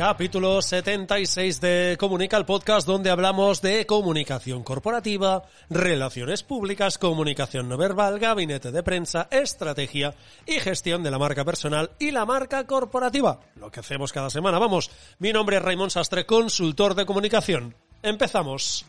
Capítulo 76 de Comunica, el podcast donde hablamos de comunicación corporativa, relaciones públicas, comunicación no verbal, gabinete de prensa, estrategia y gestión de la marca personal y la marca corporativa. Lo que hacemos cada semana. Vamos, mi nombre es Raymond Sastre, consultor de comunicación. Empezamos.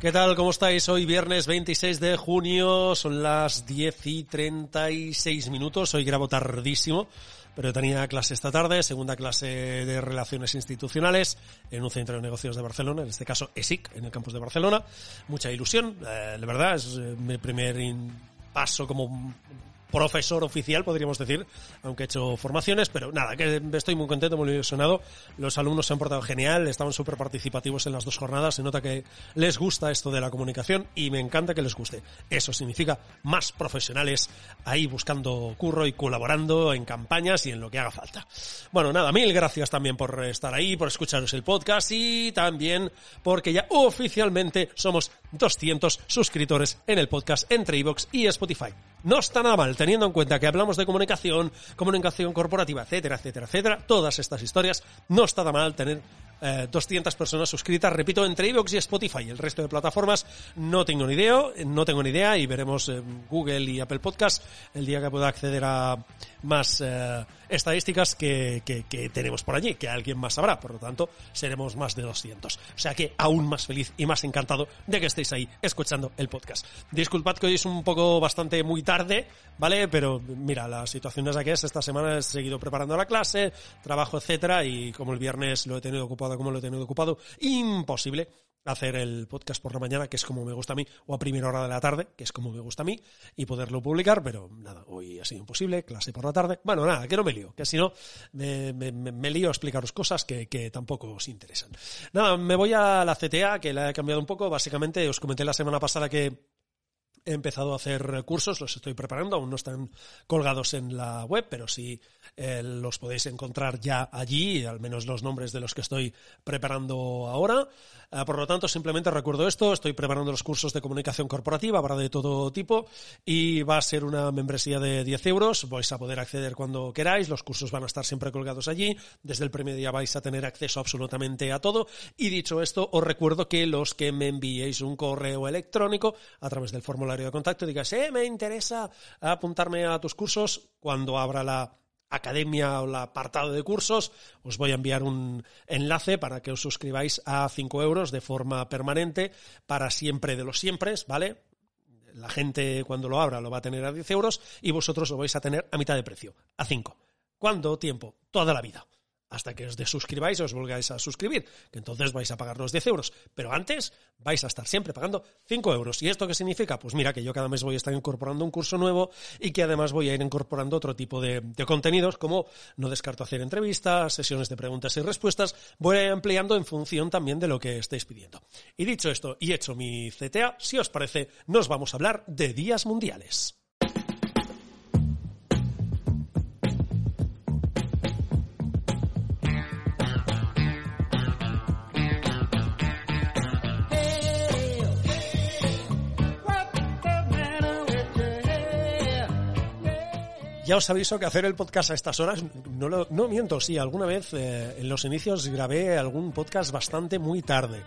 ¿Qué tal? ¿Cómo estáis? Hoy viernes 26 de junio, son las 10 y 36 minutos, hoy grabo tardísimo, pero tenía clase esta tarde, segunda clase de Relaciones Institucionales en un centro de negocios de Barcelona, en este caso ESIC, en el campus de Barcelona. Mucha ilusión, eh, de verdad, es eh, mi primer paso como profesor oficial, podríamos decir, aunque he hecho formaciones, pero nada, que estoy muy contento, muy ilusionado. Los alumnos se han portado genial, estaban súper participativos en las dos jornadas, se nota que les gusta esto de la comunicación y me encanta que les guste. Eso significa más profesionales ahí buscando curro y colaborando en campañas y en lo que haga falta. Bueno, nada, mil gracias también por estar ahí, por escucharos el podcast y también porque ya oficialmente somos 200 suscriptores en el podcast entre iVoox y Spotify. No está nada mal, teniendo en cuenta que hablamos de comunicación, comunicación corporativa, etcétera, etcétera, etcétera, todas estas historias, no está nada mal tener eh, 200 personas suscritas, repito, entre iVoox y Spotify. El resto de plataformas no tengo ni idea, no tengo ni idea y veremos Google y Apple Podcast el día que pueda acceder a más eh, estadísticas que, que, que, tenemos por allí, que alguien más sabrá. Por lo tanto, seremos más de 200. O sea que aún más feliz y más encantado de que estéis ahí escuchando el podcast. Disculpad que hoy es un poco bastante muy tarde, ¿vale? Pero mira, la situación es la que es. Esta semana he seguido preparando la clase, trabajo, etcétera, y como el viernes lo he tenido ocupado como lo he tenido ocupado, imposible hacer el podcast por la mañana, que es como me gusta a mí, o a primera hora de la tarde, que es como me gusta a mí, y poderlo publicar, pero nada, hoy ha sido imposible, clase por la tarde. Bueno, nada, que no me lío, que si no, me, me, lío a explicaros cosas que, que tampoco os interesan. Nada, me voy a la CTA, que la he cambiado un poco, básicamente os comenté la semana pasada que he empezado a hacer cursos, los estoy preparando, aún no están colgados en la web, pero sí eh, los podéis encontrar ya allí, al menos los nombres de los que estoy preparando ahora. Eh, por lo tanto, simplemente recuerdo esto, estoy preparando los cursos de comunicación corporativa, habrá de todo tipo, y va a ser una membresía de 10 euros, vais a poder acceder cuando queráis, los cursos van a estar siempre colgados allí, desde el primer día vais a tener acceso absolutamente a todo, y dicho esto, os recuerdo que los que me enviéis un correo electrónico a través del formulario de contacto digas, eh, me interesa apuntarme a tus cursos cuando abra la academia o el apartado de cursos, os voy a enviar un enlace para que os suscribáis a 5 euros de forma permanente para siempre de los siempre, ¿vale? La gente cuando lo abra lo va a tener a 10 euros y vosotros lo vais a tener a mitad de precio, a 5. ¿Cuánto tiempo? Toda la vida hasta que os desuscribáis os volgáis a suscribir, que entonces vais a pagar los 10 euros. Pero antes vais a estar siempre pagando 5 euros. ¿Y esto qué significa? Pues mira, que yo cada mes voy a estar incorporando un curso nuevo y que además voy a ir incorporando otro tipo de, de contenidos, como no descarto hacer entrevistas, sesiones de preguntas y respuestas, voy a ampliando en función también de lo que estéis pidiendo. Y dicho esto y hecho mi CTA, si os parece, nos vamos a hablar de días mundiales. Ya os aviso que hacer el podcast a estas horas, no, lo, no miento, sí, alguna vez eh, en los inicios grabé algún podcast bastante muy tarde.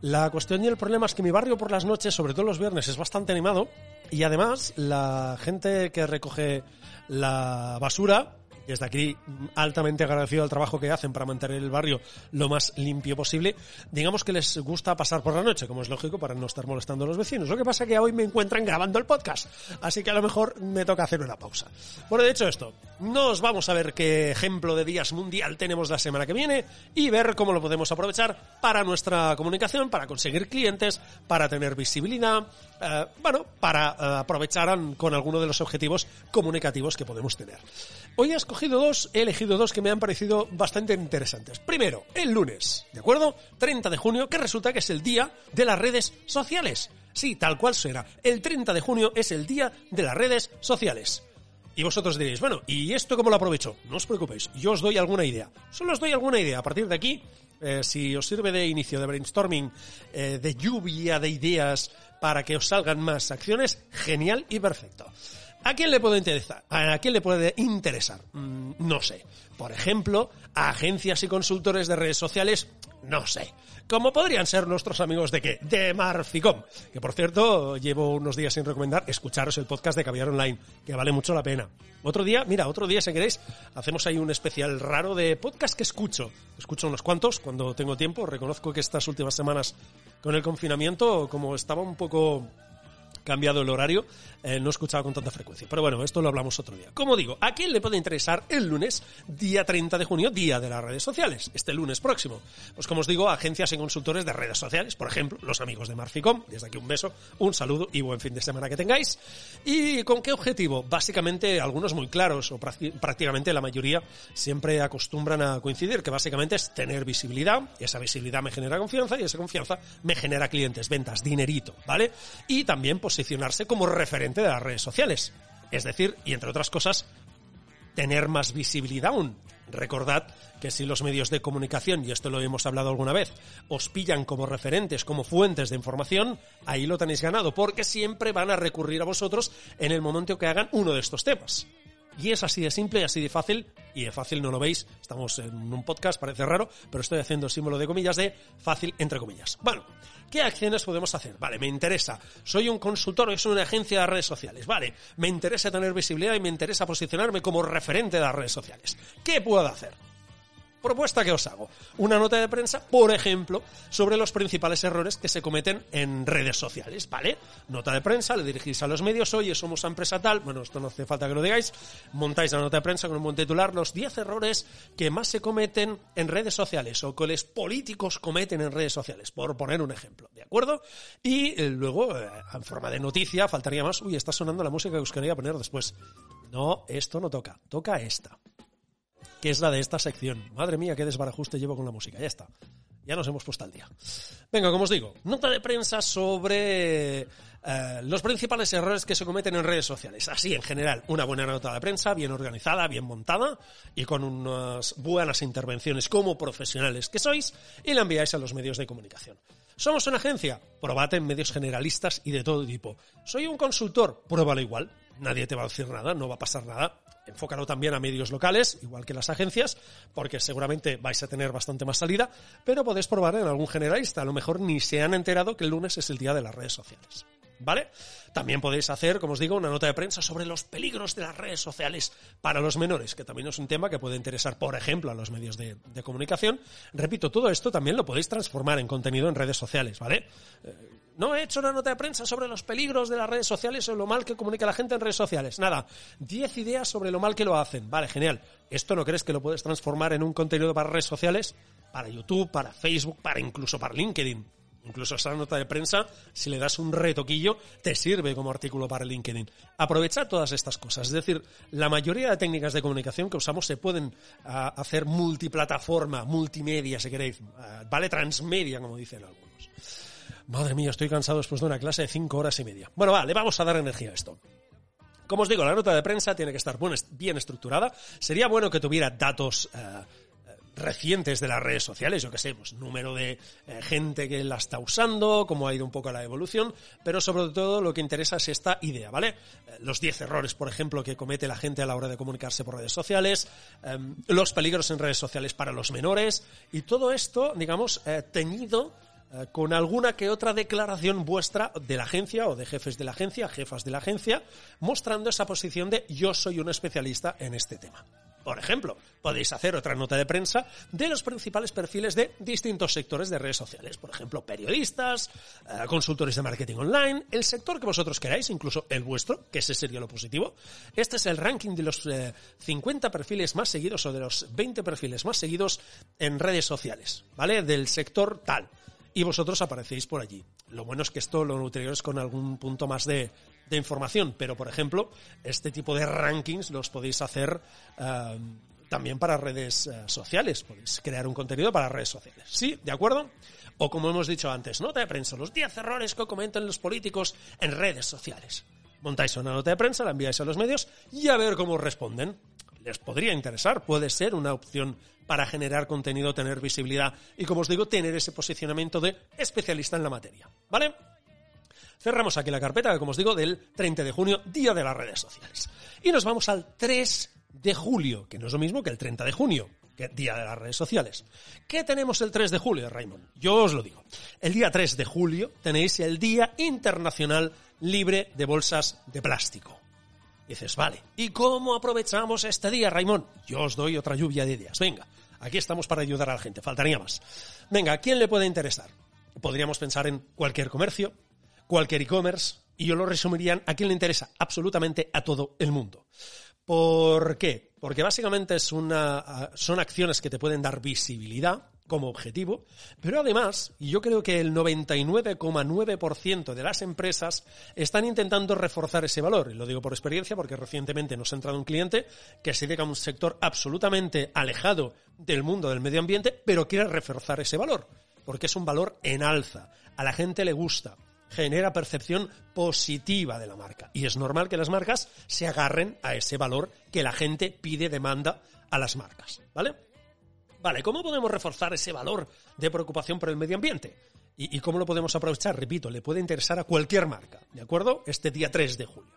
La cuestión y el problema es que mi barrio por las noches, sobre todo los viernes, es bastante animado y además la gente que recoge la basura desde aquí altamente agradecido al trabajo que hacen para mantener el barrio lo más limpio posible. Digamos que les gusta pasar por la noche, como es lógico, para no estar molestando a los vecinos. Lo que pasa es que hoy me encuentran grabando el podcast, así que a lo mejor me toca hacer una pausa. Bueno, de hecho esto, nos vamos a ver qué ejemplo de días mundial tenemos la semana que viene y ver cómo lo podemos aprovechar para nuestra comunicación, para conseguir clientes, para tener visibilidad, eh, bueno, para eh, aprovechar con alguno de los objetivos comunicativos que podemos tener. Hoy he he elegido dos que me han parecido bastante interesantes. Primero, el lunes, ¿de acuerdo? 30 de junio, que resulta que es el día de las redes sociales. Sí, tal cual será. El 30 de junio es el día de las redes sociales. Y vosotros diréis, bueno, ¿y esto cómo lo aprovecho? No os preocupéis, yo os doy alguna idea. Solo os doy alguna idea. A partir de aquí, eh, si os sirve de inicio de brainstorming, eh, de lluvia de ideas para que os salgan más acciones, genial y perfecto. ¿A quién le puede interesar? ¿A quién le puede interesar? Mm, no sé. Por ejemplo, a agencias y consultores de redes sociales, no sé. Como podrían ser nuestros amigos de qué? De Marficom. Que por cierto, llevo unos días sin recomendar escucharos el podcast de Caviar Online, que vale mucho la pena. Otro día, mira, otro día si queréis, hacemos ahí un especial raro de podcast que escucho. Escucho unos cuantos cuando tengo tiempo. Reconozco que estas últimas semanas con el confinamiento, como estaba un poco cambiado el horario, eh, no escuchaba con tanta frecuencia. Pero bueno, esto lo hablamos otro día. Como digo, ¿a quién le puede interesar el lunes, día 30 de junio, día de las redes sociales? Este lunes próximo. Pues como os digo, agencias y consultores de redes sociales, por ejemplo, los amigos de Marficom. Desde aquí un beso, un saludo y buen fin de semana que tengáis. ¿Y con qué objetivo? Básicamente, algunos muy claros, o prácticamente la mayoría siempre acostumbran a coincidir, que básicamente es tener visibilidad, y esa visibilidad me genera confianza, y esa confianza me genera clientes, ventas, dinerito, ¿vale? Y también posicionarse como referente de las redes sociales. Es decir, y entre otras cosas, tener más visibilidad aún. Recordad que si los medios de comunicación, y esto lo hemos hablado alguna vez, os pillan como referentes, como fuentes de información, ahí lo tenéis ganado, porque siempre van a recurrir a vosotros en el momento que hagan uno de estos temas. Y es así de simple y así de fácil, y de fácil no lo veis, estamos en un podcast, parece raro, pero estoy haciendo símbolo de comillas de fácil entre comillas. Bueno, ¿qué acciones podemos hacer? Vale, me interesa, soy un consultor, soy una agencia de redes sociales, vale, me interesa tener visibilidad y me interesa posicionarme como referente de las redes sociales. ¿Qué puedo hacer? Propuesta que os hago. Una nota de prensa, por ejemplo, sobre los principales errores que se cometen en redes sociales, ¿vale? Nota de prensa, le dirigís a los medios, oye, somos empresa tal, bueno, esto no hace falta que lo digáis, montáis la nota de prensa con un buen titular, los 10 errores que más se cometen en redes sociales o que los políticos cometen en redes sociales, por poner un ejemplo, ¿de acuerdo? Y eh, luego, eh, en forma de noticia, faltaría más, uy, está sonando la música que os quería poner después. No, esto no toca, toca esta que es la de esta sección. Madre mía, qué desbarajuste llevo con la música. Ya está. Ya nos hemos puesto al día. Venga, como os digo, nota de prensa sobre eh, los principales errores que se cometen en redes sociales. Así, en general, una buena nota de prensa, bien organizada, bien montada y con unas buenas intervenciones como profesionales que sois y la enviáis a los medios de comunicación. ¿Somos una agencia? Probad en medios generalistas y de todo tipo. ¿Soy un consultor? Pruébalo igual. Nadie te va a decir nada, no va a pasar nada enfócalo también a medios locales, igual que las agencias, porque seguramente vais a tener bastante más salida, pero podéis probar en algún generalista. A lo mejor ni se han enterado que el lunes es el día de las redes sociales. ¿Vale? También podéis hacer, como os digo, una nota de prensa sobre los peligros de las redes sociales para los menores, que también es un tema que puede interesar, por ejemplo, a los medios de, comunicación. Repito, todo esto también lo podéis transformar en contenido en redes sociales, ¿vale? Eh, no he hecho una nota de prensa sobre los peligros de las redes sociales o lo mal que comunica la gente en redes sociales. Nada, 10 ideas sobre lo mal que lo hacen. Vale, genial. ¿Esto no crees que lo puedes transformar en un contenido para redes sociales? Para YouTube, para Facebook, para incluso para LinkedIn. Incluso esa nota de prensa, si le das un retoquillo, te sirve como artículo para LinkedIn. Aprovecha todas estas cosas. Es decir, la mayoría de técnicas de comunicación que usamos se pueden ah, hacer multiplataforma, multimedia, si queréis. Ah, vale, transmedia, como dicen algunos. Madre mía, estoy cansado después de una clase de cinco horas y media. Bueno, va, le vamos a dar energía a esto. Como os digo, la nota de prensa tiene que estar bien estructurada. Sería bueno que tuviera datos eh, recientes de las redes sociales, yo que sé, pues número de eh, gente que la está usando, cómo ha ido un poco la evolución, pero sobre todo lo que interesa es esta idea, ¿vale? Eh, los 10 errores, por ejemplo, que comete la gente a la hora de comunicarse por redes sociales, los peligros en redes sociales para los menores, y todo esto, digamos, teñido eh, con alguna que otra declaración vuestra de la agencia o de jefes de la agencia, jefas de la agencia, mostrando esa posición de yo soy un especialista en este tema. Por ejemplo, podéis hacer otra nota de prensa de los principales perfiles de distintos sectores de redes sociales. Por ejemplo, periodistas, eh, consultores de marketing online, el sector que vosotros queráis, incluso el vuestro, que ese sería lo positivo. Este es el ranking de los 50 eh, perfiles más seguidos o de los 20 perfiles más seguidos en redes sociales, ¿vale? Del sector tal y vosotros aparecéis por allí. Lo bueno es que esto lo nutriremos con algún punto más de de información, pero por ejemplo, este tipo de rankings los podéis hacer eh, también para redes eh, sociales, podéis crear un contenido para redes sociales. ¿Sí? ¿De acuerdo? O como hemos dicho antes, nota de prensa, los 10 errores que comentan los políticos en redes sociales. Montáis una nota de prensa, la enviáis a los medios y a ver cómo responden. Les podría interesar, puede ser una opción para generar contenido, tener visibilidad y, como os digo, tener ese posicionamiento de especialista en la materia. ¿Vale? Cerramos aquí la carpeta, como os digo, del 30 de junio, Día de las Redes Sociales. Y nos vamos al 3 de julio, que no es lo mismo que el 30 de junio, que Día de las Redes Sociales. ¿Qué tenemos el 3 de julio, Raymond? Yo os lo digo. El día 3 de julio tenéis el Día Internacional Libre de Bolsas de Plástico. dices, vale, ¿y cómo aprovechamos este día, Raymond? Yo os doy otra lluvia de ideas. Venga, aquí estamos para ayudar a la gente, faltaría más. Venga, ¿a quién le puede interesar? Podríamos pensar en cualquier comercio, cualquier e-commerce, y yo lo resumiría a quién le interesa absolutamente a todo el mundo. ¿Por qué? Porque básicamente es una, son acciones que te pueden dar visibilidad como objetivo, pero además, yo creo que el 99,9% de las empresas están intentando reforzar ese valor, y lo digo por experiencia porque recientemente nos ha entrado un cliente que se dedica a un sector absolutamente alejado del mundo del medio ambiente, pero quiere reforzar ese valor, porque es un valor en alza, a la gente le gusta, genera percepción positiva de la marca. Y es normal que las marcas se agarren a ese valor que la gente pide, demanda a las marcas. ¿Vale? Vale, ¿cómo podemos reforzar ese valor de preocupación por el medio ambiente? ¿Y, cómo lo podemos aprovechar? Repito, le puede interesar a cualquier marca, ¿de acuerdo? Este día 3 de julio.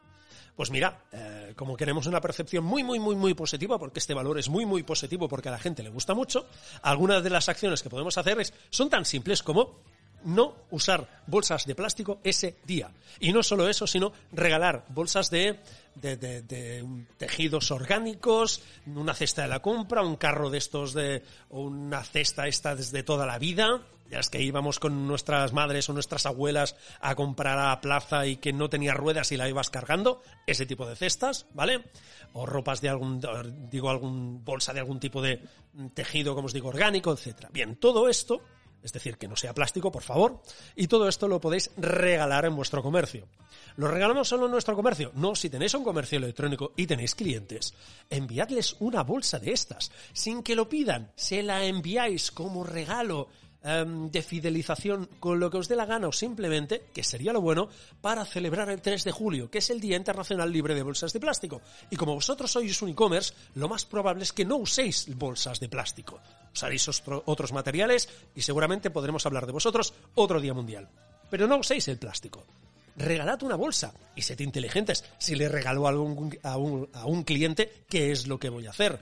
Pues mira, eh, como queremos una percepción muy, muy, muy, muy positiva, porque este valor es muy, muy positivo porque a la gente le gusta mucho, algunas de las acciones que podemos hacer son tan simples como no usar bolsas de plástico ese día. Y no solo eso, sino regalar bolsas de, de, tejidos orgánicos, una cesta de la compra, un carro de estos de, una cesta esta desde toda la vida, ya es que íbamos con nuestras madres o nuestras abuelas a comprar a la plaza y que no tenía ruedas y la ibas cargando, ese tipo de cestas, ¿vale? O ropas de algún, digo, algún bolsa de algún tipo de tejido, como os digo, orgánico, etcétera. Bien, todo esto es decir, que no sea plástico, por favor, y todo esto lo podéis regalar en vuestro comercio. ¿Lo regalamos solo en nuestro comercio? No, si tenéis un comercio electrónico y tenéis clientes, enviadles una bolsa de estas, sin que lo pidan, se la enviáis como regalo Em, de fidelización con lo que os dé la gana o simplemente, que sería lo bueno, para celebrar el 3 de julio, que es el Día Internacional Libre de Bolsas de Plástico. Y como vosotros sois un e-commerce, lo más probable es que no uséis bolsas de plástico. Usaréis otros materiales y seguramente podremos hablar de vosotros otro día mundial. Pero no uséis el plástico regalad una bolsa y sed inteligentes. Si le regalo a un, a, un, a un, cliente, ¿qué es lo que voy a hacer?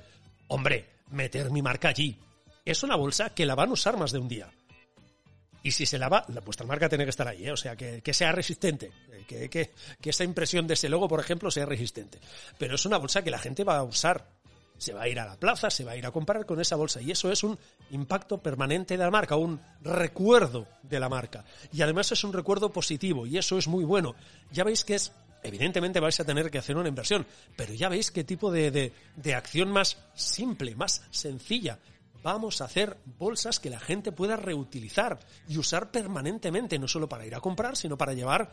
Hombre, meter mi marca allí es una bolsa que la van a usar más de un día. Y si se lava, la, vuestra marca tiene que estar ahí, ¿eh? o sea, que, sea resistente, eh, que, esa impresión de ese logo, por ejemplo, sea resistente. Pero es una bolsa que la gente va a usar. Se va a ir a la plaza, se va a ir a comprar con esa bolsa. Y eso es un impacto permanente de la marca, un recuerdo de la marca. Y además es un recuerdo positivo, y eso es muy bueno. Ya veis que es evidentemente vais a tener que hacer una inversión, pero ya veis qué tipo de, de, de, acción más simple, más sencilla vamos a hacer bolsas que la gente pueda reutilizar y usar permanentemente, no solo para ir a comprar, sino para llevar...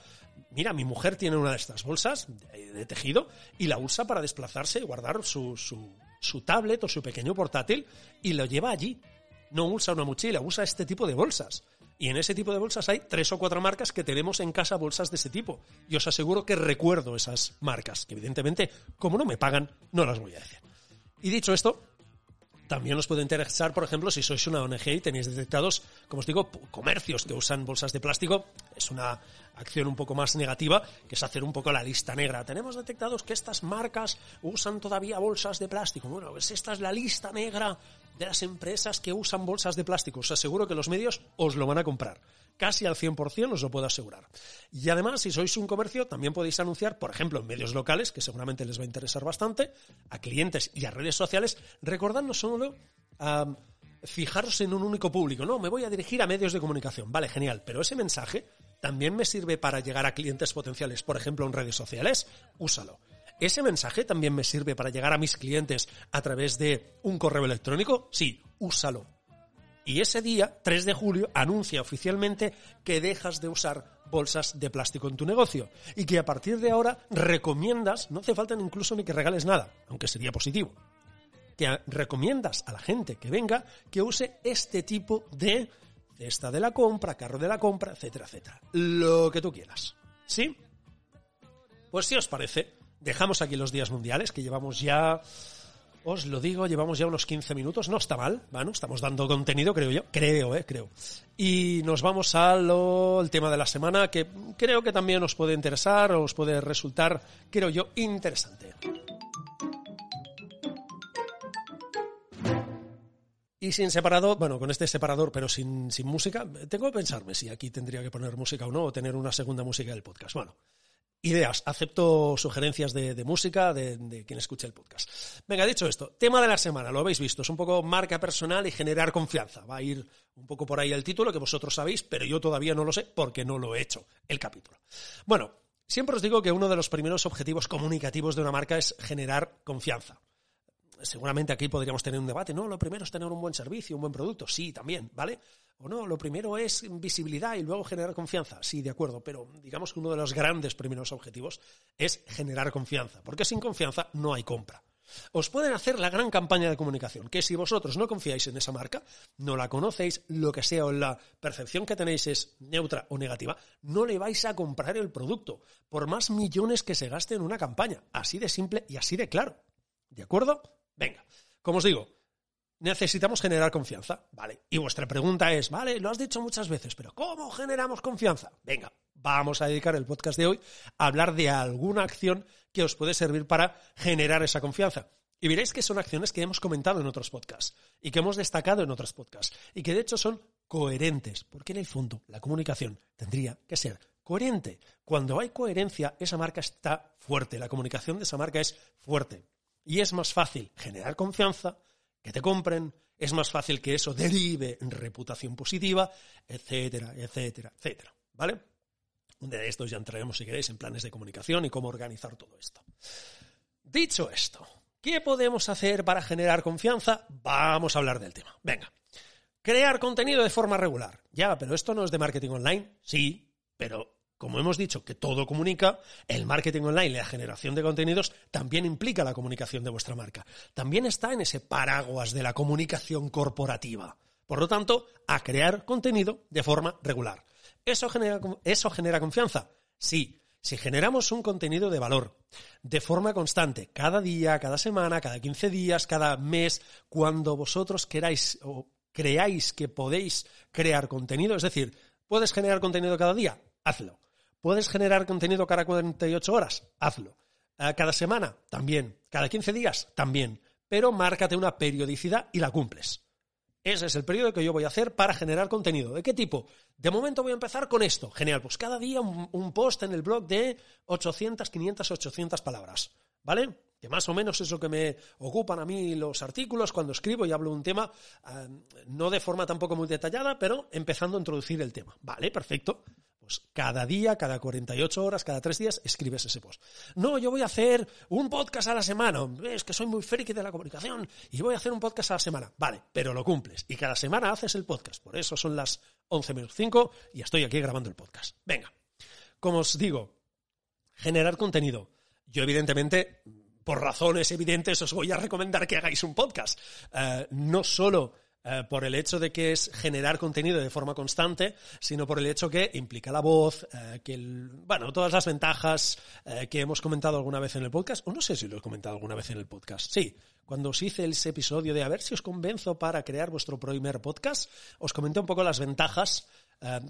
Mira, mi mujer tiene una de estas bolsas de, tejido y la usa para desplazarse y guardar su, su, su tablet o su pequeño portátil y lo lleva allí. No usa una mochila, usa este tipo de bolsas. Y en ese tipo de bolsas hay tres o cuatro marcas que tenemos en casa bolsas de ese tipo. Y os aseguro que recuerdo esas marcas, que evidentemente, como no me pagan, no las voy a decir. Y dicho esto, también os puede interesar, por ejemplo, si sois una ONG y tenéis detectados, como os digo, comercios que usan bolsas de plástico. Es una acción un poco más negativa, que es hacer un poco la lista negra. Tenemos detectados que estas marcas usan todavía bolsas de plástico. Bueno, pues esta es la lista negra de las empresas que usan bolsas de plástico. Os aseguro que los medios os lo van a comprar casi al 100% os lo puedo asegurar. Y además, si sois un comercio, también podéis anunciar, por ejemplo, en medios locales, que seguramente les va a interesar bastante, a clientes y a redes sociales, recordando solo fijaros en un único público. No, me voy a dirigir a medios de comunicación. Vale, genial. Pero ese mensaje también me sirve para llegar a clientes potenciales, por ejemplo, en redes sociales. Úsalo. ¿Ese mensaje también me sirve para llegar a mis clientes a través de un correo electrónico? Sí, úsalo Y ese día, 3 de julio, anuncia oficialmente que dejas de usar bolsas de plástico en tu negocio y que a partir de ahora recomiendas, no hace falta incluso ni que regales nada, aunque sería positivo, que recomiendas a la gente que venga que use este tipo de cesta de la compra, carro de la compra, etcétera, etcétera. Lo que tú quieras. ¿Sí? Pues si os parece, dejamos aquí los días mundiales, que llevamos ya, os lo digo, llevamos ya unos 15 minutos, no está mal, bueno, estamos dando contenido, creo yo, creo, eh, creo. Y nos vamos al tema de la semana, que creo que también os puede interesar, os puede resultar, creo yo, interesante. Y sin separador, bueno, con este separador, pero sin, sin música, tengo que pensarme si aquí tendría que poner música o no, o tener una segunda música del podcast. Bueno, ideas, acepto sugerencias de, música de, de, quien escuche el podcast. Venga, dicho esto, tema de la semana, lo habéis visto, es un poco marca personal y generar confianza. Va a ir un poco por ahí el título que vosotros sabéis, pero yo todavía no lo sé porque no lo he hecho, el capítulo. Bueno, siempre os digo que uno de los primeros objetivos comunicativos de una marca es generar confianza seguramente aquí podríamos tener un debate. No, lo primero es tener un buen servicio, un buen producto. Sí, también, ¿vale? O no, lo primero es visibilidad y luego generar confianza. Sí, de acuerdo, pero digamos que uno de los grandes primeros objetivos es generar confianza, porque sin confianza no hay compra. Os pueden hacer la gran campaña de comunicación, que si vosotros no confiáis en esa marca, no la conocéis, lo que sea, o la percepción que tenéis es neutra o negativa, no le vais a comprar el producto, por más millones que se gaste en una campaña. Así de simple y así de claro. ¿De acuerdo? Venga, como os digo, necesitamos generar confianza, ¿vale? Y vuestra pregunta es, vale, lo has dicho muchas veces, pero ¿cómo generamos confianza? Venga, vamos a dedicar el podcast de hoy a hablar de alguna acción que os puede servir para generar esa confianza. Y veréis que son acciones que hemos comentado en otros podcasts y que hemos destacado en otros podcasts y que de hecho son coherentes, porque en el fondo la comunicación tendría que ser coherente. Cuando hay coherencia, esa marca está fuerte, la comunicación de esa marca es fuerte. Y es más fácil generar confianza, que te compren, es más fácil que eso derive en reputación positiva, etcétera, etcétera, etcétera. ¿Vale? De estos ya entraremos, si queréis, en planes de comunicación y cómo organizar todo esto. Dicho esto, ¿qué podemos hacer para generar confianza? Vamos a hablar del tema. Venga. Crear contenido de forma regular. Ya, pero esto no es de marketing online. Sí, pero como hemos dicho que todo comunica, el marketing online y la generación de contenidos también implica la comunicación de vuestra marca. También está en ese paraguas de la comunicación corporativa. Por lo tanto, a crear contenido de forma regular. ¿Eso genera, eso genera confianza? Sí. Si generamos un contenido de valor de forma constante, cada día, cada semana, cada 15 días, cada mes, cuando vosotros queráis o creáis que podéis crear contenido, es decir, ¿puedes generar contenido cada día? Hazlo. ¿Puedes generar contenido cada 48 horas? Hazlo. Eh, ¿Cada semana? También. ¿Cada 15 días? También. Pero márcate una periodicidad y la cumples. Ese es el periodo que yo voy a hacer para generar contenido. ¿De qué tipo? De momento voy a empezar con esto. Genial, pues cada día un, post en el blog de 800, 500, 800 palabras. ¿Vale? Que más o menos es lo que me ocupan a mí los artículos cuando escribo y hablo de un tema, eh, no de forma tampoco muy detallada, pero empezando a introducir el tema. Vale, perfecto. Pues cada día, cada 48 horas, cada tres días, escribes ese post. No, yo voy a hacer un podcast a la semana. Es que soy muy friki de la comunicación y voy a hacer un podcast a la semana. Vale, pero lo cumples. Y cada semana haces el podcast. Por eso son las 11 menos 5 y estoy aquí grabando el podcast. Venga. Como os digo, generar contenido. Yo, evidentemente, por razones evidentes, os voy a recomendar que hagáis un podcast. Eh, no solo eh, por el hecho de que es generar contenido de forma constante, sino por el hecho que implica la voz, eh, que bueno, todas las ventajas eh, que hemos comentado alguna vez en el podcast, o no sé si lo he comentado alguna vez en el podcast, sí, cuando os hice ese episodio de a ver si os convenzo para crear vuestro primer podcast, os comenté un poco las ventajas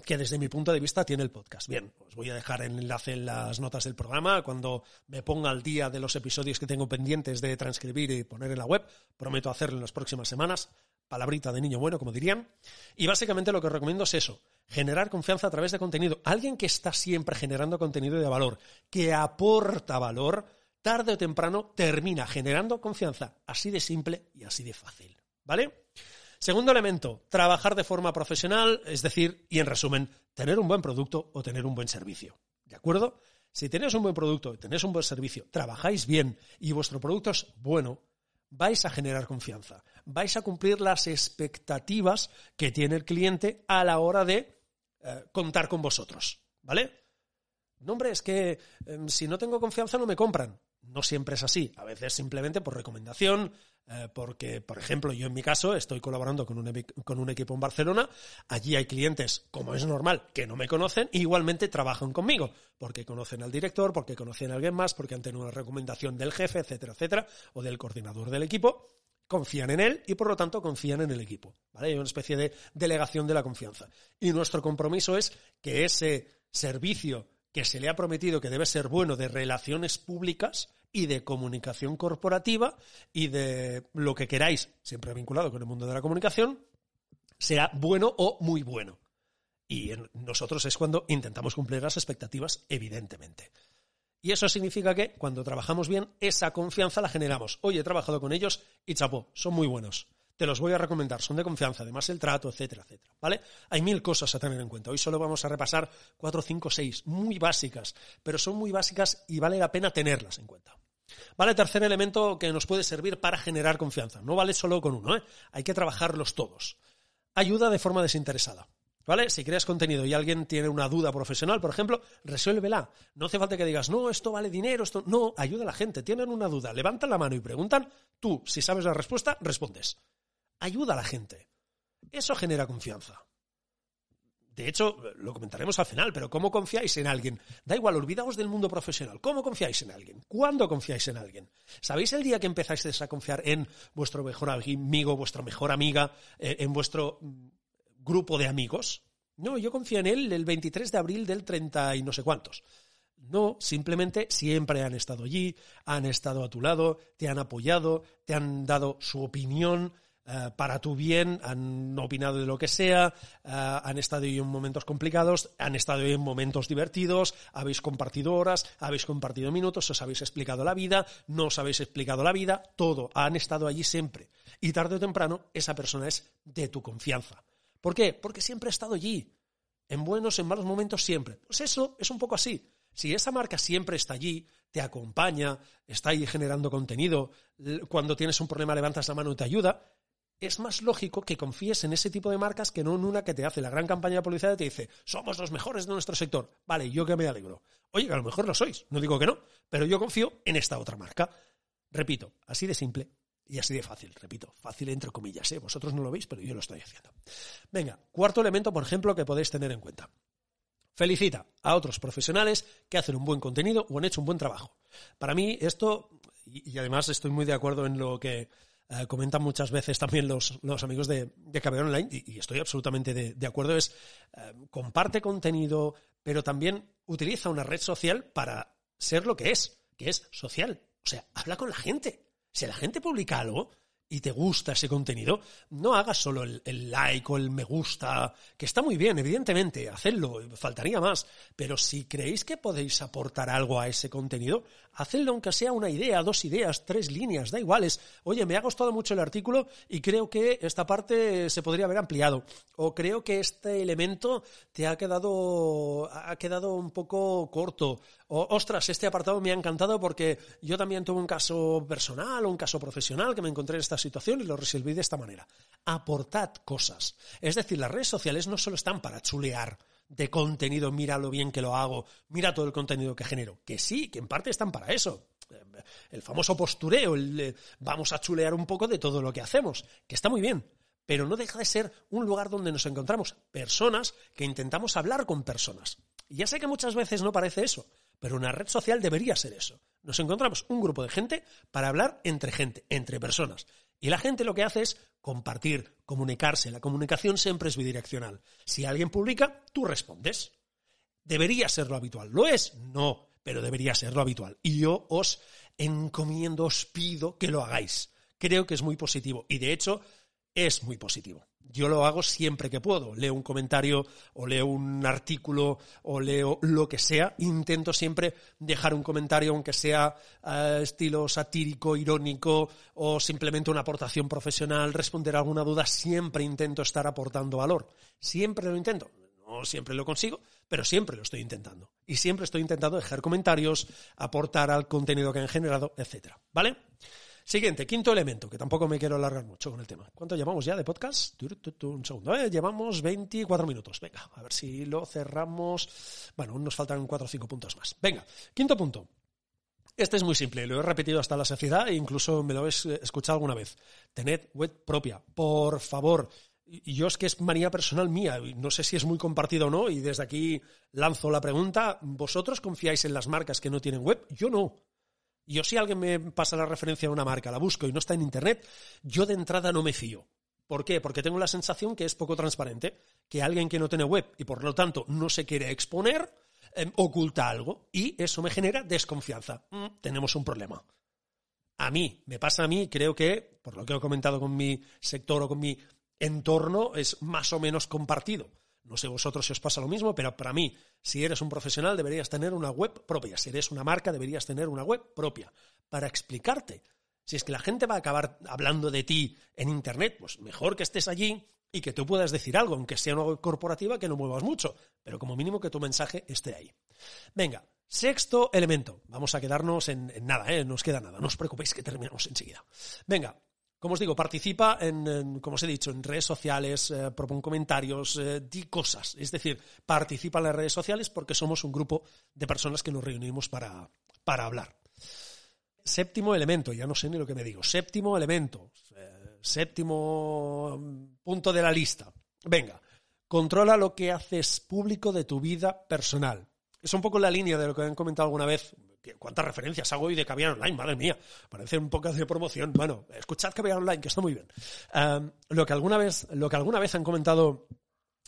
que desde mi punto de vista tiene el podcast. Bien, os voy a dejar el enlace en las notas del programa cuando me ponga al día de los episodios que tengo pendientes de transcribir y poner en la web. Prometo hacerlo en las próximas semanas palabrita de niño bueno, como dirían. Y básicamente lo que os recomiendo es eso, generar confianza a través de contenido. Alguien que está siempre generando contenido de valor, que aporta valor, tarde o temprano termina generando confianza. Así de simple y así de fácil. ¿Vale? Segundo elemento, trabajar de forma profesional, es decir, y en resumen, tener un buen producto o tener un buen servicio. ¿De acuerdo? Si tenéis un buen producto tenéis un buen servicio, trabajáis bien y vuestro producto es bueno, vais a generar confianza, vais a cumplir las expectativas que tiene el cliente a la hora de eh, contar con vosotros, ¿vale? No, hombre, es que em, si no tengo confianza no me compran. No siempre es así. A veces simplemente por recomendación, eh, porque, por ejemplo, yo en mi caso estoy colaborando con un, con un, equipo en Barcelona. Allí hay clientes, como es normal, que no me conocen e igualmente trabajan conmigo, porque conocen al director, porque conocen a alguien más, porque han tenido una recomendación del jefe, etcétera, etcétera, o del coordinador del equipo. Confían en él y por lo tanto confían en el equipo. Hay una especie de delegación de la confianza. Y nuestro compromiso es que ese servicio que se le ha prometido que debe ser bueno de relaciones públicas y de comunicación corporativa y de lo que queráis, siempre vinculado con el mundo de la comunicación, sea bueno o muy bueno. Y nosotros es cuando intentamos cumplir las expectativas, evidentemente. Y eso significa que cuando trabajamos bien, esa confianza la generamos. Hoy he trabajado con ellos y chapó, son muy buenos te los voy a recomendar, son de confianza, además el trato, etcétera, etcétera, ¿vale? Hay mil cosas a tener en cuenta. Hoy solo vamos a repasar cuatro, cinco, seis, muy básicas, pero son muy básicas y vale la pena tenerlas en cuenta. Vale, tercer elemento que nos puede servir para generar confianza. No vale solo con uno, ¿eh? Hay que trabajarlos todos. Ayuda de forma desinteresada. ¿Vale? Si creas contenido y alguien tiene una duda profesional, por ejemplo, resuélvela. No hace falta que digas, no, esto vale dinero, esto. No, ayuda a la gente. Tienen una duda, levantan la mano y preguntan. Tú, si sabes la respuesta, respondes ayuda a la gente. Eso genera confianza. De hecho, lo comentaremos al final, pero ¿cómo confiáis en alguien? Da igual, olvidaos del mundo profesional. ¿Cómo confiáis en alguien? ¿Cuándo confiáis en alguien? ¿Sabéis el día que empezáis a confiar en vuestro mejor amigo, vuestra mejor amiga, eh, en vuestro grupo de amigos? No, yo confío en él el 23 de abril del 30 y no sé cuántos. No, simplemente siempre han estado allí, han estado a tu lado, te han apoyado, te han dado su opinión, eh, para tu bien, han opinado de lo que sea, eh, han estado ahí en momentos complicados, han estado ahí en momentos divertidos, habéis compartido horas, habéis compartido minutos, os habéis explicado la vida, no os habéis explicado la vida, todo, han estado allí siempre. Y tarde o temprano esa persona es de tu confianza. ¿Por qué? Porque siempre ha estado allí. En buenos, en malos momentos, siempre. Pues eso es un poco así. Si esa marca siempre está allí, te acompaña, está ahí generando contenido, cuando tienes un problema levantas la mano y te ayuda, es más lógico que confíes en ese tipo de marcas que no en una que te hace la gran campaña de publicidad y te dice, somos los mejores de nuestro sector. Vale, yo que me alegro. Oye, a lo mejor lo sois, no digo que no, pero yo confío en esta otra marca. Repito, así de simple y así de fácil, repito, fácil entre comillas, ¿eh? vosotros no lo veis, pero yo lo estoy haciendo. Venga, cuarto elemento, por ejemplo, que podéis tener en cuenta. Felicita a otros profesionales que hacen un buen contenido o han hecho un buen trabajo. Para mí esto, y además estoy muy de acuerdo en lo que eh, comentan muchas veces también los, amigos de, de Online, y, estoy absolutamente de, acuerdo, es eh, comparte contenido, pero también utiliza una red social para ser lo que es, que es social. O sea, habla con la gente. Si la gente publica algo, y te gusta ese contenido, no hagas solo el, like o el me gusta, que está muy bien, evidentemente, hacedlo, faltaría más, pero si creéis que podéis aportar algo a ese contenido, hacedlo aunque sea una idea, dos ideas, tres líneas, da igual, es, oye, me ha gustado mucho el artículo y creo que esta parte se podría haber ampliado, o creo que este elemento te ha quedado, ha quedado un poco corto, ostras, este apartado me ha encantado porque yo también tuve un caso personal o un caso profesional que me encontré en esta situación y lo resolví de esta manera. Aportad cosas. Es decir, las redes sociales no solo están para chulear de contenido, mira lo bien que lo hago, mira todo el contenido que genero. Que sí, que en parte están para eso. El famoso postureo, el vamos a chulear un poco de todo lo que hacemos, que está muy bien. Pero no deja de ser un lugar donde nos encontramos personas que intentamos hablar con personas. Y ya sé que muchas veces no parece eso, pero una red social debería ser eso. Nos encontramos un grupo de gente para hablar entre gente, entre personas. Y la gente lo que hace es compartir, comunicarse. La comunicación siempre es bidireccional. Si alguien publica, tú respondes. ¿Debería ser lo habitual? ¿Lo es? No, pero debería ser lo habitual. Y yo os encomiendo, os pido que lo hagáis. Creo que es muy positivo. Y de hecho, es muy positivo. Yo lo hago siempre que puedo. Leo un comentario o leo un artículo o leo lo que sea. Intento siempre dejar un comentario, aunque sea uh, estilo satírico, irónico o simplemente una aportación profesional, responder a alguna duda. Siempre intento estar aportando valor. Siempre lo intento. No siempre lo consigo, pero siempre lo estoy intentando. Y siempre estoy intentando dejar comentarios, aportar al contenido que han generado, etc. ¿Vale? Siguiente, quinto elemento, que tampoco me quiero alargar mucho con el tema. ¿Cuánto llevamos ya de podcast? Un segundo, ¿eh? llevamos 24 minutos. Venga, a ver si lo cerramos. Bueno, nos faltan 4 o 5 puntos más. Venga, quinto punto. Este es muy simple, lo he repetido hasta la saciedad e incluso me lo habéis escuchado alguna vez. Tened web propia, por favor. Yo es que es manía personal mía, no sé si es muy compartido o no, y desde aquí lanzo la pregunta, ¿vosotros confiáis en las marcas que no tienen web? Yo no. Yo si alguien me pasa la referencia a una marca, la busco y no está en Internet, yo de entrada no me fío. ¿Por qué? Porque tengo la sensación que es poco transparente, que alguien que no tiene web y por lo tanto no se quiere exponer, Em, oculta algo y eso me genera desconfianza. Mm, tenemos un problema. A mí, me pasa a mí, creo que, por lo que he comentado con mi sector o con mi entorno, es más o menos compartido. No sé vosotros si os pasa lo mismo, pero para mí, si eres un profesional, deberías tener una web propia. Si eres una marca, deberías tener una web propia para explicarte. Si es que la gente va a acabar hablando de ti en Internet, pues mejor que estés allí y que tú puedas decir algo, aunque sea una corporativa que no muevas mucho, pero como mínimo que tu mensaje esté ahí. Venga, sexto elemento. Vamos a quedarnos en, nada, ¿eh? no os queda nada, no os preocupéis que terminamos enseguida. Venga, como os digo, participa en, como os he dicho, en redes sociales, eh, comentarios, eh, di cosas. Es decir, participa en las redes sociales porque somos un grupo de personas que nos reunimos para, para hablar. Séptimo elemento, ya no sé ni lo que me digo. Séptimo elemento. Eh, séptimo punto de la lista. Venga, controla lo que haces público de tu vida personal. Es un poco la línea de lo que han comentado alguna vez. ¿Cuántas referencias hago hoy de Caviar Online? Madre mía, parece un poco de promoción. Bueno, escuchad Caviar Online, que está muy bien. lo, que alguna vez, lo que alguna vez han comentado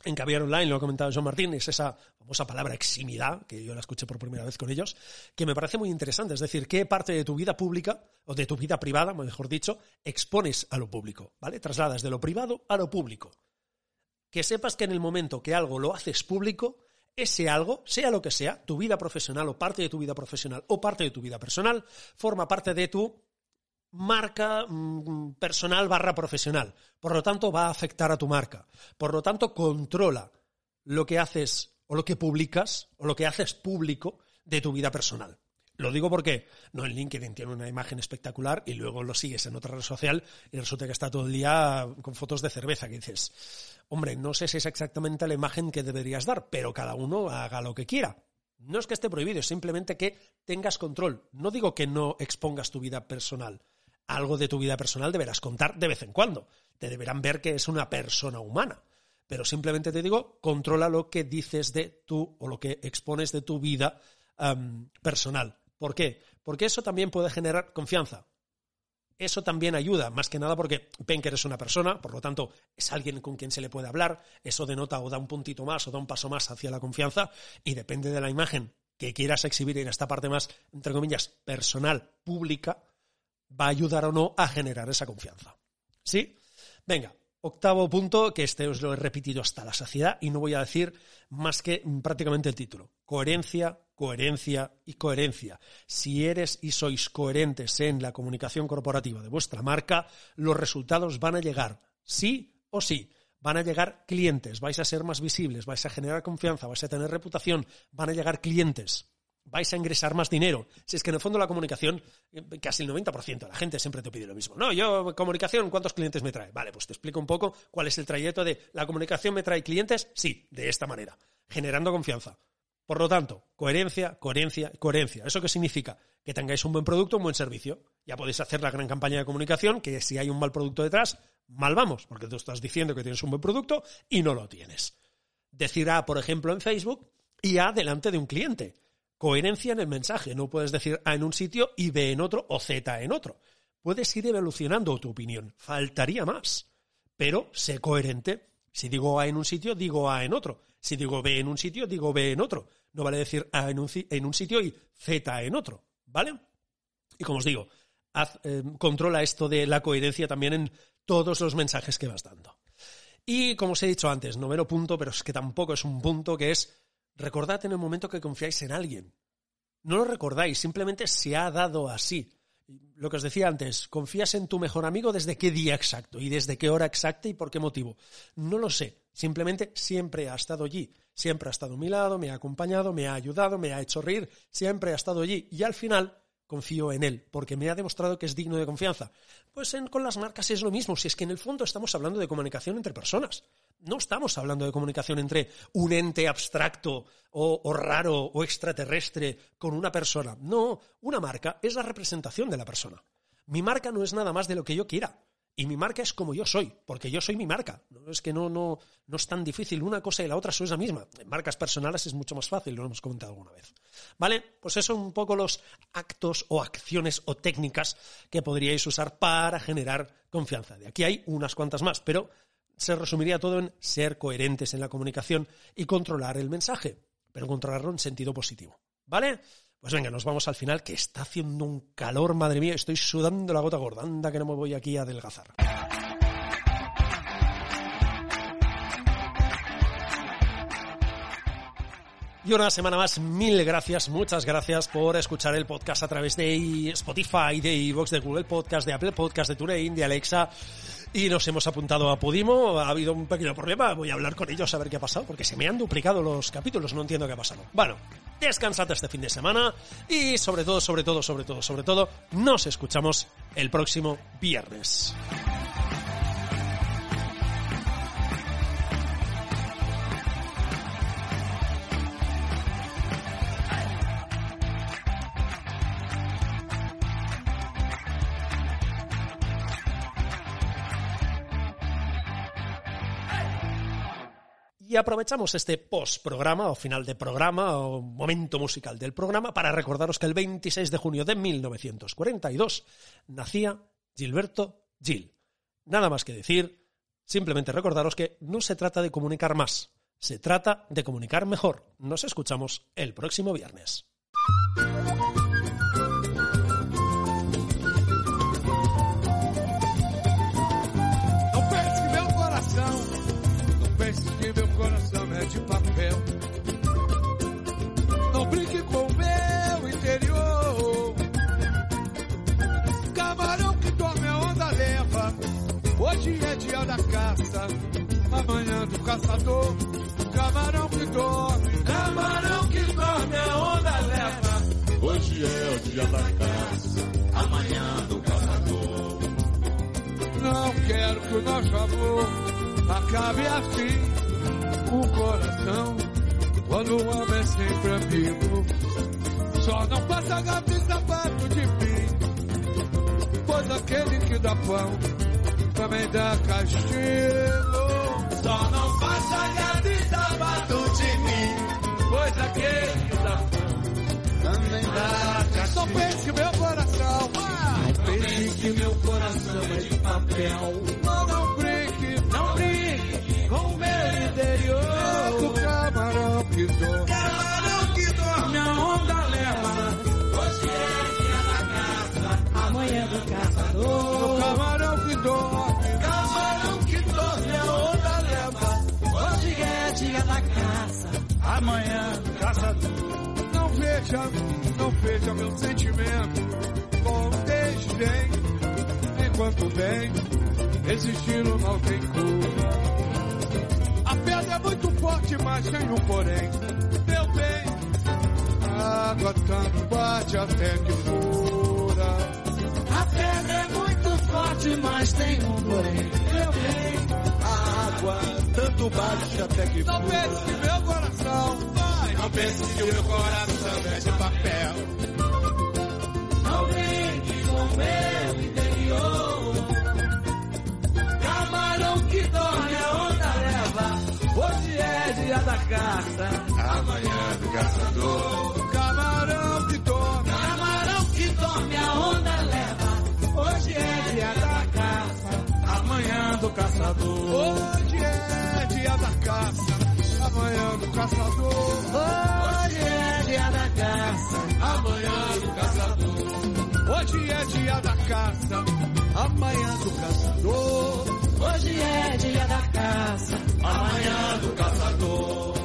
en Caviar Online, lo ha comentado John Martín, es esa famosa palabra eximidad, que yo la escuché por primera vez con ellos, que me parece muy interesante. Es decir, qué parte de tu vida pública, o de tu vida privada, mejor dicho, expones a lo público, ¿vale? Trasladas de lo privado a lo público. Que sepas que en el momento que algo lo haces público, ese algo, sea lo que sea, tu vida profesional o parte de tu vida profesional o parte de tu vida personal, forma parte de tu marca mm, personal barra profesional. Por lo tanto, va a afectar a tu marca. Por lo tanto, controla lo que haces o lo que publicas o lo que haces público de tu vida personal. Lo digo porque no en LinkedIn tiene una imagen espectacular y luego lo sigues en otra red social y resulta que está todo el día con fotos de cerveza que dices, hombre, no sé si es exactamente la imagen que deberías dar, pero cada uno haga lo que quiera. No es que esté prohibido, es simplemente que tengas control. No digo que no expongas tu vida personal, algo de tu vida personal deberás contar de vez en cuando. Te deberán ver que es una persona humana. Pero simplemente te digo, controla lo que dices de tú o lo que expones de tu vida personal. ¿Por qué? Porque eso también puede generar confianza. Eso también ayuda, más que nada porque ven que eres una persona, por lo tanto es alguien con quien se le puede hablar, eso denota o da un puntito más o da un paso más hacia la confianza y depende de la imagen que quieras exhibir en esta parte más, entre comillas, personal, pública, va a ayudar o no a generar esa confianza. ¿Sí? Venga, octavo punto, que este os lo he repetido hasta la saciedad y no voy a decir más que prácticamente el título. Coherencia, coherencia y coherencia. Si eres y sois coherentes en la comunicación corporativa de vuestra marca, los resultados van a llegar, sí o sí. Van a llegar clientes, vais a ser más visibles, vais a generar confianza, vais a tener reputación, van a llegar clientes vais a ingresar más dinero. Si es que en el fondo la comunicación, eh, casi el 90% de la gente siempre te pide lo mismo. No, yo comunicación, ¿cuántos clientes me trae? Vale, pues te explico un poco cuál es el trayecto de la comunicación me trae clientes. Sí, de esta manera, generando confianza. Por lo tanto, coherencia, coherencia coherencia. ¿Eso qué significa? Que tengáis un buen producto, un buen servicio. Ya podéis hacer la gran campaña de comunicación, que si hay un mal producto detrás, mal vamos, porque tú estás diciendo que tienes un buen producto y no lo tienes. Decir A, por ejemplo, en Facebook y A delante de un cliente coherencia en el mensaje. No puedes decir A en un sitio y B en otro o Z en otro. Puedes ir evolucionando tu opinión. Faltaría más. Pero sé coherente. Si digo A en un sitio, digo A en otro. Si digo B en un sitio, digo B en otro. No vale decir A en un, en un sitio y Z en otro. ¿Vale? Y como os digo, eh, controla esto de la coherencia también en todos los mensajes que vas dando. Y como os he dicho antes, noveno punto, pero es que tampoco es un punto que es Recordad en el momento que confiáis en alguien. No lo recordáis, simplemente se ha dado así. Lo que os decía antes, ¿confías en tu mejor amigo desde qué día exacto y desde qué hora exacta y por qué motivo? No lo sé, simplemente siempre ha estado allí, siempre ha estado a mi lado, me ha acompañado, me ha ayudado, me ha hecho reír, siempre ha estado allí y al final confío en él, porque me ha demostrado que es digno de confianza. Pues con las marcas es lo mismo, si es que en el fondo estamos hablando de comunicación entre personas. No estamos hablando de comunicación entre un ente abstracto o, raro o extraterrestre con una persona. No, una marca es la representación de la persona. Mi marca no es nada más de lo que yo quiera. Y mi marca es como yo soy, porque yo soy mi marca. No es que no, no, no es tan difícil. Una cosa y la otra son la misma. En marcas personales es mucho más fácil, lo hemos comentado alguna vez. ¿Vale? Pues eso son un poco los actos o acciones o técnicas que podríais usar para generar confianza. De aquí hay unas cuantas más, pero se resumiría todo en ser coherentes en la comunicación y controlar el mensaje, pero controlarlo en sentido positivo. ¿Vale? Pues venga, nos vamos al final, que está haciendo un calor, madre mía, estoy sudando la gota gorda, anda que no me voy aquí a adelgazar. Y una semana más, mil gracias, muchas gracias por escuchar el podcast a través de Spotify, de iVoox, de Google Podcast, de Apple Podcast, de TuneIn, de Alexa y nos hemos apuntado a Podimo. Ha habido un pequeño problema, voy a hablar con ellos a ver qué ha pasado, porque se me han duplicado los capítulos, no entiendo qué ha pasado. Bueno, descansad este fin de semana y sobre todo, sobre todo, sobre todo, sobre todo, nos escuchamos el próximo viernes. Y aprovechamos este post-programa o final de programa o momento musical del programa para recordaros que el 26 de junio de 1942 nacía Gilberto Gil. Nada más que decir, simplemente recordaros que no se trata de comunicar más, se trata de comunicar mejor. Nos escuchamos el próximo viernes. Do caçador. Camarão que dorme, camarão que dorme a onda leva. Hoje é o dia da caça, amanhã do caçador. Não quero que o nosso amor acabe assim o coração quando o homem é sempre amigo. Só não passa e sapato de mim, pois aquele que dá pão também dá castigo. Só não gato e sapato de mim, pois aquele que pão também dá. Não pense meu coração, ah, pense que meu coração é de papel. Amanhã do caçador. Não veja, não veja meu sentimento com desdém, enquanto bem existindo não tem cura. A pedra é muito forte, mas tem um porém. Meu bem, a água tanto bate até que fura. A pedra é muito forte, mas tem um porém. Meu bem, a água tanto bate até que. Não pense que meu coração vai. Não pense que o meu coração é de papel. Não brinque com o meu interior. Camarão que dorme a onda leva. Hoje é dia da caça, amanhã do caçador. Camarão que dorme, camarão que dorme a onda leva. Hoje é dia da caça, amanhã caçador. Hoje é dia da caça, amanhã do caçador. Hoje é dia da caça, amanhã do caçador. Hoje é dia da caça, amanhã do caçador. Hoje é dia da caça, amanhã do caçador.